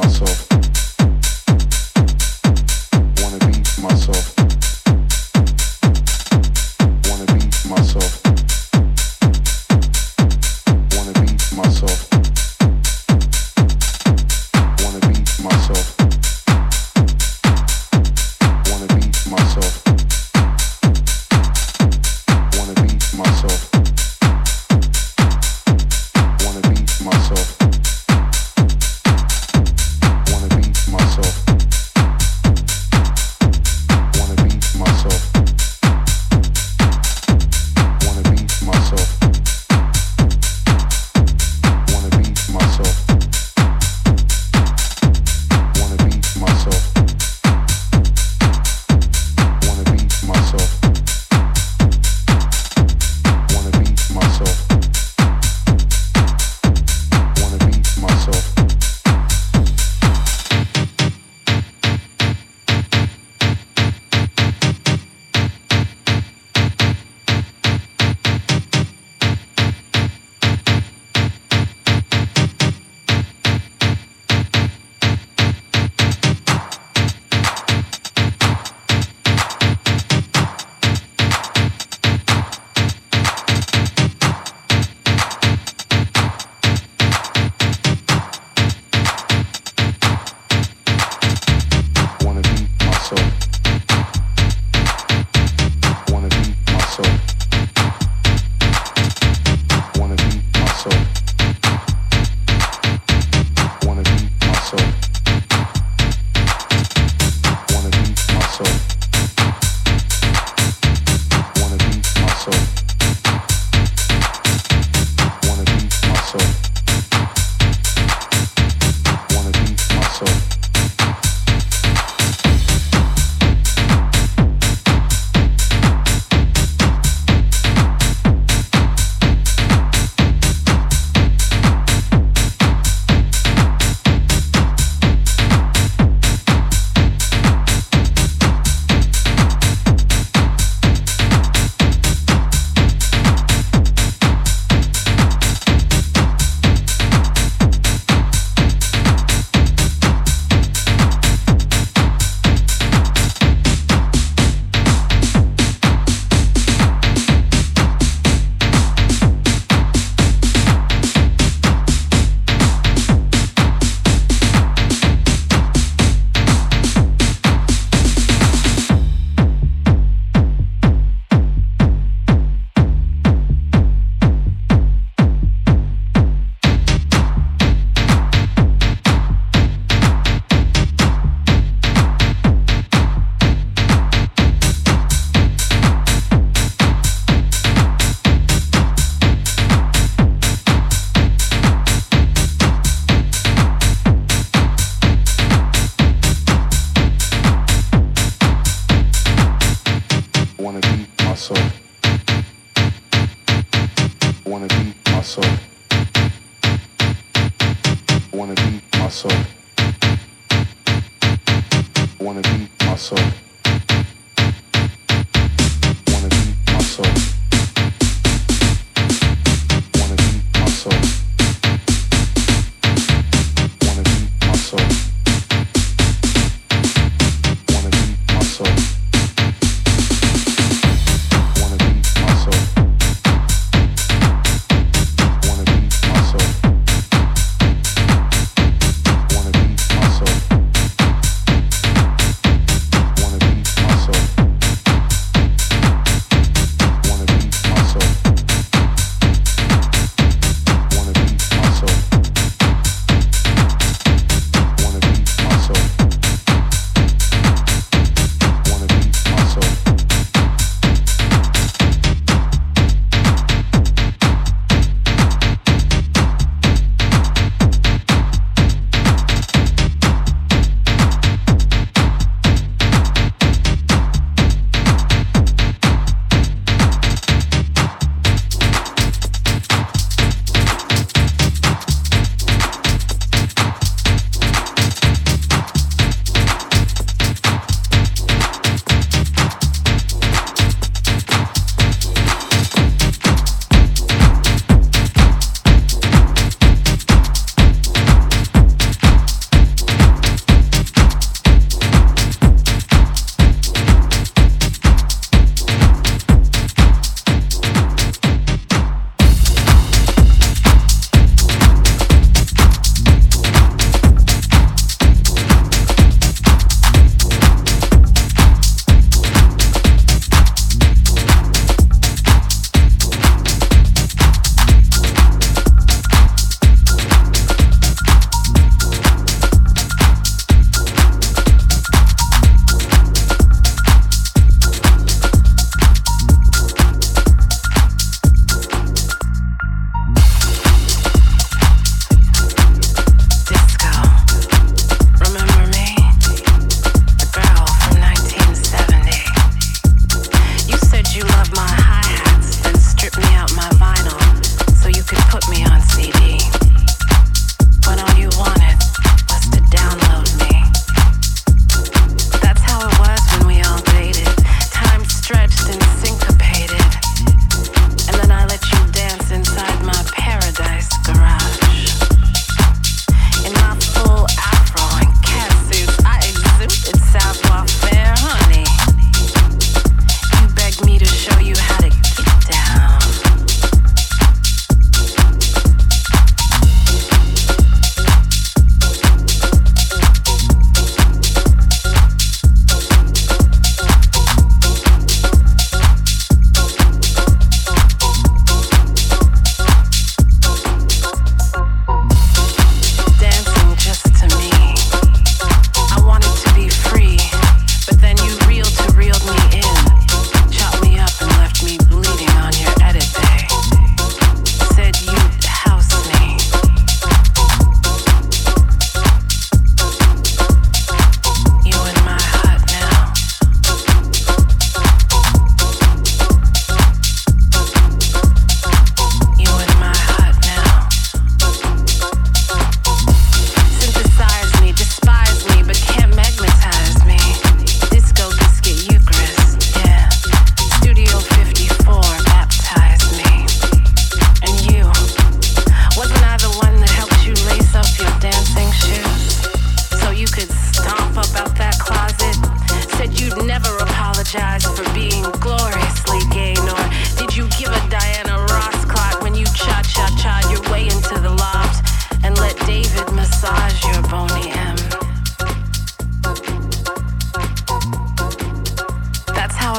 wanna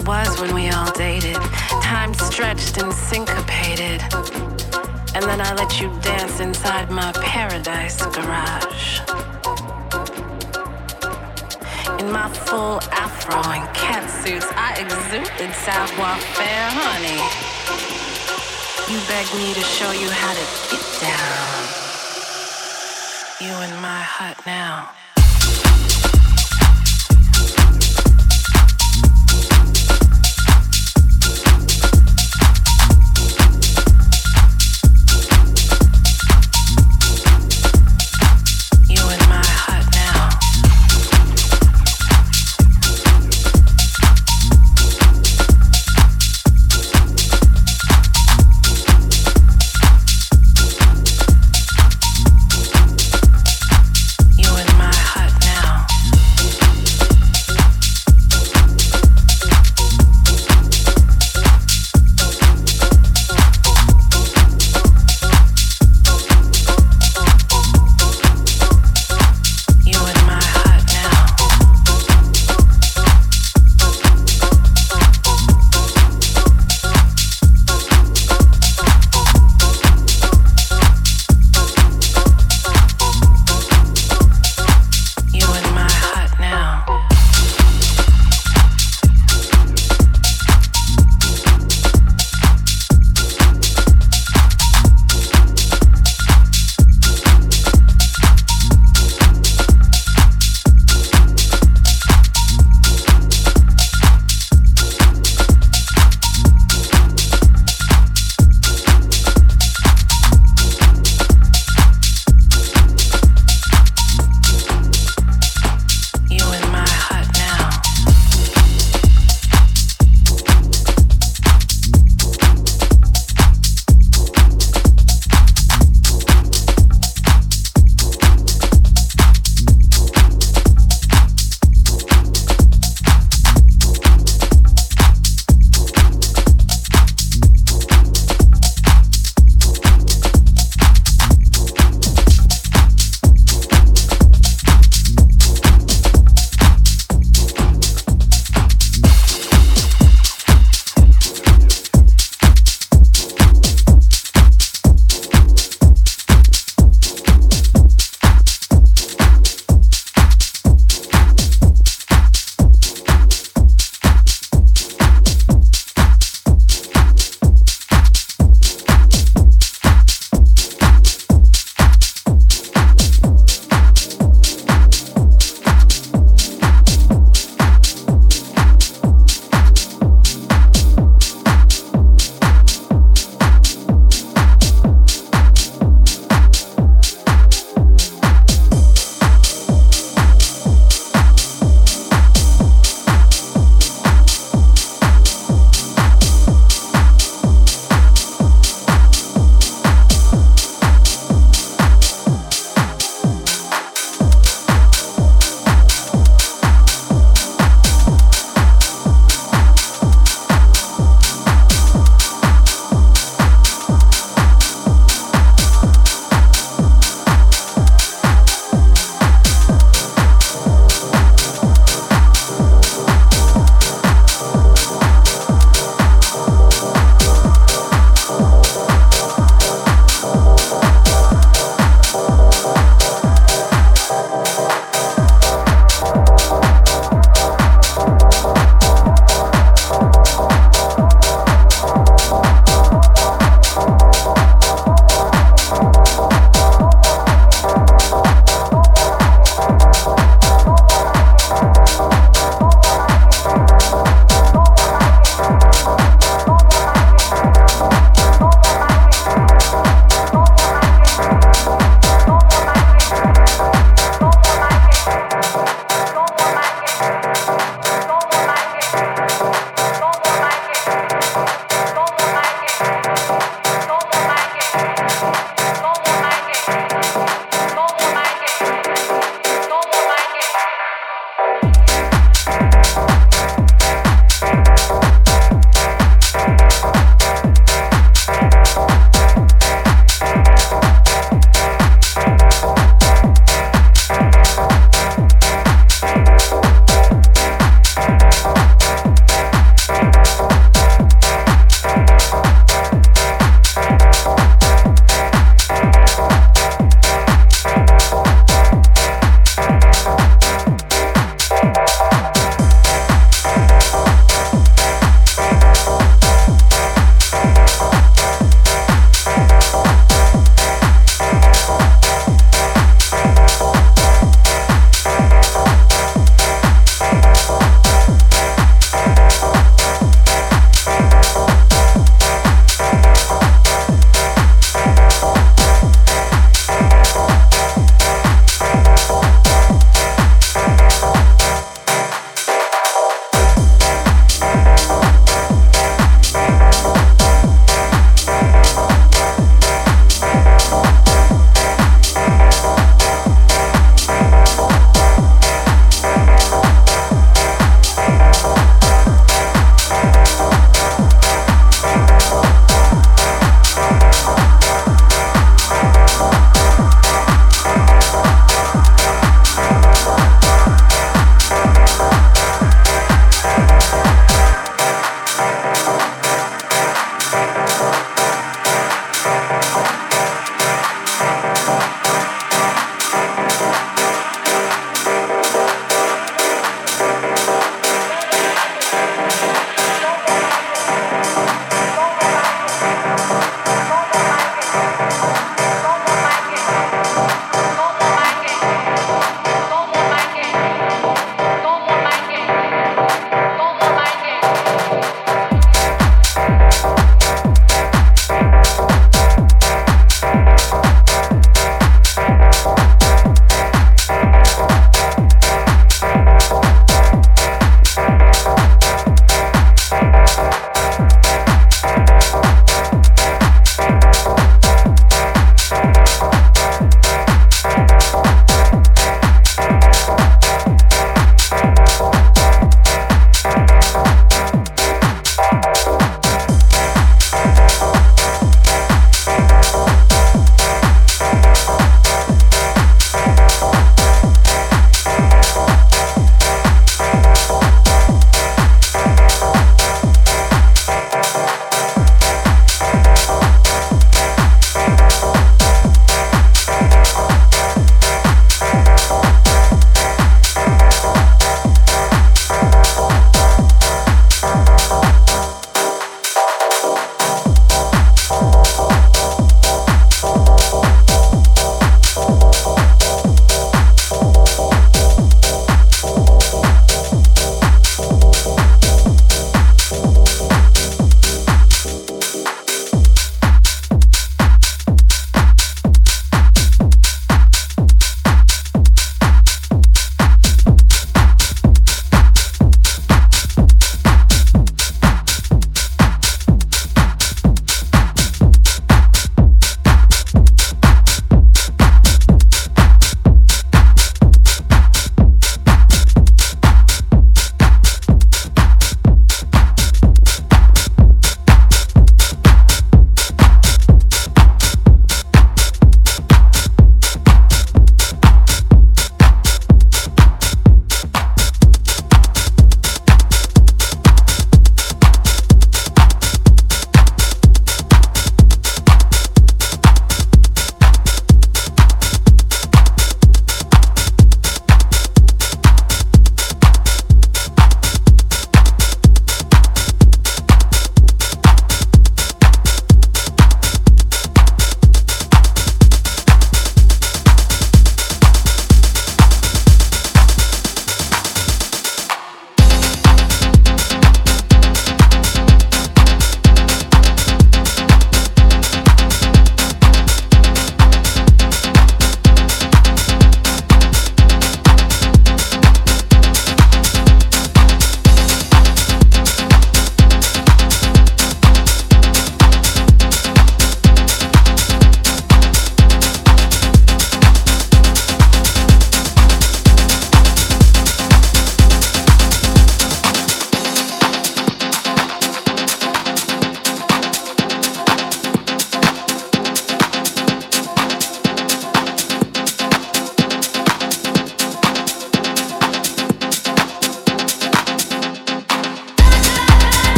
it was when we all dated. Time stretched and syncopated. And then I let you dance inside my paradise garage. In my full afro and cat suits, I exuded savoir faire, honey. You begged me to show you how to get down. You in my hut now.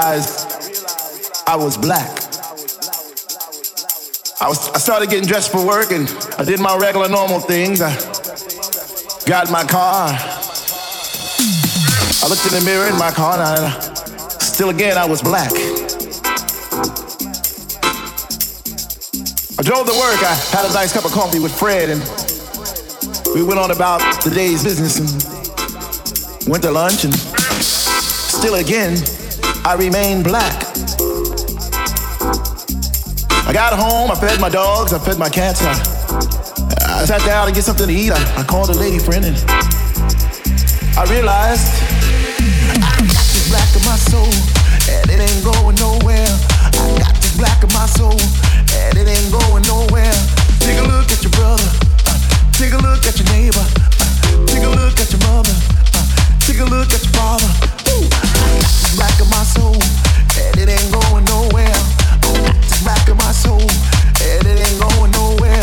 Realized I was black. I was I started getting dressed for work and I did my regular normal things. I got my car. I looked in the mirror in my car and I, still again I was black. I drove to work. I had a nice cup of coffee with Fred and we went on about the day's business and went to lunch and still again I remain black. I got home, I fed my dogs, I fed my cats, I, I sat down to get something to eat. I, I called a lady friend and I realized I got this black in my soul and it ain't going nowhere. I got this black in my soul and it ain't going nowhere. Take a look at your brother, uh, take a look at your neighbor, uh, take a look at your mother, uh, take a look at your father. Ooh, Got in my soul and it ain't going nowhere. This black in my soul and it ain't going nowhere.